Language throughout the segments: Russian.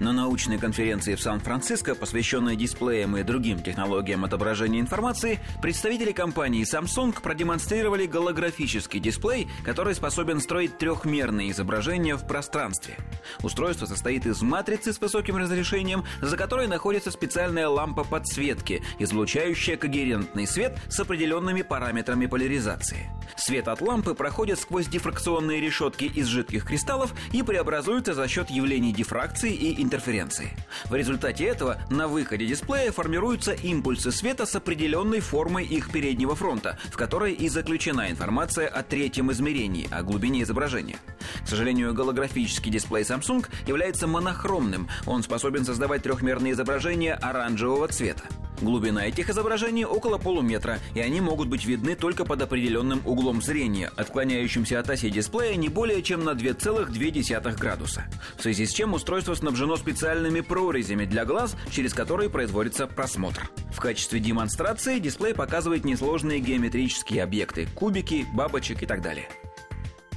На научной конференции в Сан-Франциско, посвященной дисплеям и другим технологиям отображения информации, представители компании Samsung продемонстрировали голографический дисплей, который способен строить трехмерные изображения в пространстве. Устройство состоит из матрицы с высоким разрешением, за которой находится специальная лампа подсветки, излучающая когерентный свет с определенными параметрами поляризации. Свет от лампы проходит сквозь дифракционные решетки из жидких кристаллов и преобразуется за счет явлений дифракции и интерференции. В результате этого на выходе дисплея формируются импульсы света с определенной формой их переднего фронта, в которой и заключена информация о третьем измерении, о глубине изображения. К сожалению, голографический дисплей Samsung является монохромным. Он способен создавать трехмерные изображения оранжевого цвета. Глубина этих изображений около полуметра, и они могут быть видны только под определенным углом зрения, отклоняющимся от оси дисплея не более чем на 2,2 градуса. В связи с чем устройство снабжено специальными прорезями для глаз, через которые производится просмотр. В качестве демонстрации дисплей показывает несложные геометрические объекты – кубики, бабочек и так далее.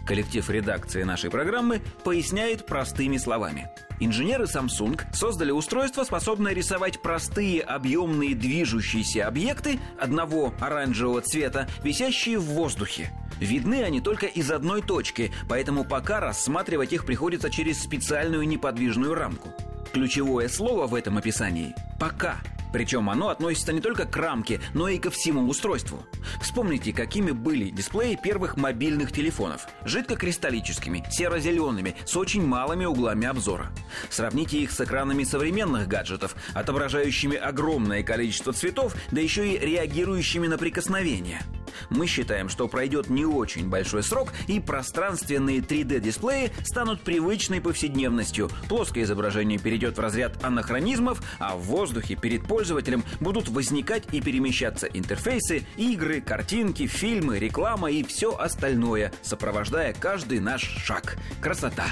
Коллектив редакции нашей программы поясняет простыми словами. Инженеры Samsung создали устройство, способное рисовать простые объемные движущиеся объекты одного оранжевого цвета, висящие в воздухе. Видны они только из одной точки, поэтому пока рассматривать их приходится через специальную неподвижную рамку. Ключевое слово в этом описании – «пока». Причем оно относится не только к рамке, но и ко всему устройству. Вспомните, какими были дисплеи первых мобильных телефонов. Жидкокристаллическими, серо-зелеными, с очень малыми углами обзора. Сравните их с экранами современных гаджетов, отображающими огромное количество цветов, да еще и реагирующими на прикосновение – мы считаем, что пройдет не очень большой срок, и пространственные 3D-дисплеи станут привычной повседневностью. Плоское изображение перейдет в разряд анахронизмов, а в воздухе перед пользователем будут возникать и перемещаться интерфейсы, игры, картинки, фильмы, реклама и все остальное, сопровождая каждый наш шаг. Красота.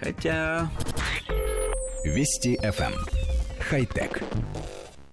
Хотя... Вести FM. Эм. Хай-тек.